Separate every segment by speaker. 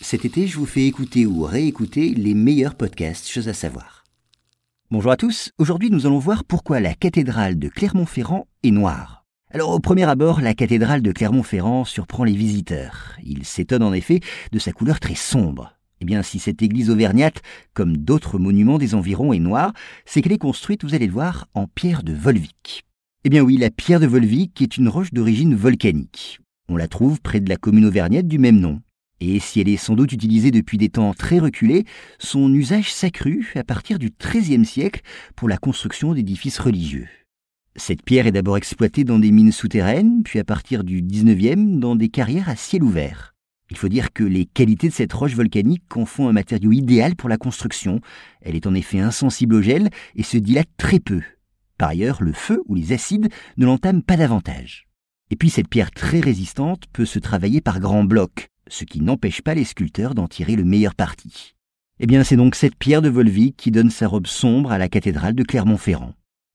Speaker 1: Cet été, je vous fais écouter ou réécouter les meilleurs podcasts, choses à savoir. Bonjour à tous, aujourd'hui nous allons voir pourquoi la cathédrale de Clermont-Ferrand est noire. Alors au premier abord, la cathédrale de Clermont-Ferrand surprend les visiteurs. Ils s'étonnent en effet de sa couleur très sombre. Eh bien, si cette église auvergnate, comme d'autres monuments des environs, est noire, c'est qu'elle est construite, vous allez le voir, en pierre de Volvic. Eh bien oui, la pierre de Volvic est une roche d'origine volcanique. On la trouve près de la commune auvergnate du même nom. Et si elle est sans doute utilisée depuis des temps très reculés, son usage s'accrut à partir du XIIIe siècle pour la construction d'édifices religieux. Cette pierre est d'abord exploitée dans des mines souterraines, puis à partir du XIXe dans des carrières à ciel ouvert. Il faut dire que les qualités de cette roche volcanique en font un matériau idéal pour la construction. Elle est en effet insensible au gel et se dilate très peu. Par ailleurs, le feu ou les acides ne l'entament pas davantage. Et puis cette pierre très résistante peut se travailler par grands blocs, ce qui n'empêche pas les sculpteurs d'en tirer le meilleur parti. Eh bien, c'est donc cette pierre de Volvic qui donne sa robe sombre à la cathédrale de Clermont-Ferrand.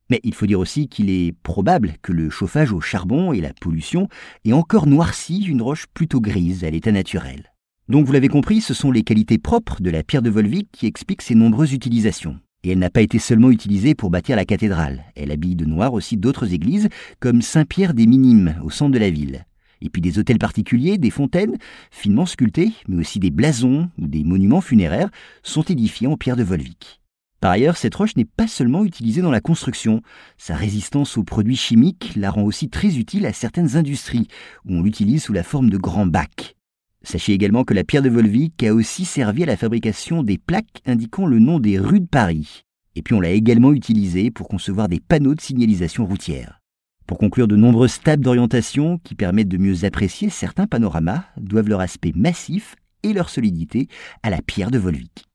Speaker 1: Mais il faut dire aussi qu'il est probable que le chauffage au charbon et la pollution aient encore noirci une roche plutôt grise à l'état naturel. Donc vous l'avez compris, ce sont les qualités propres de la pierre de Volvic qui expliquent ses nombreuses utilisations. Et elle n'a pas été seulement utilisée pour bâtir la cathédrale. Elle habille de noir aussi d'autres églises, comme Saint-Pierre des Minimes, au centre de la ville. Et puis des hôtels particuliers, des fontaines, finement sculptées, mais aussi des blasons ou des monuments funéraires, sont édifiés en pierre de Volvic. Par ailleurs, cette roche n'est pas seulement utilisée dans la construction. Sa résistance aux produits chimiques la rend aussi très utile à certaines industries, où on l'utilise sous la forme de grands bacs. Sachez également que la pierre de Volvic a aussi servi à la fabrication des plaques indiquant le nom des rues de Paris. Et puis on l'a également utilisée pour concevoir des panneaux de signalisation routière. Pour conclure, de nombreuses tables d'orientation qui permettent de mieux apprécier certains panoramas doivent leur aspect massif et leur solidité à la pierre de Volvic.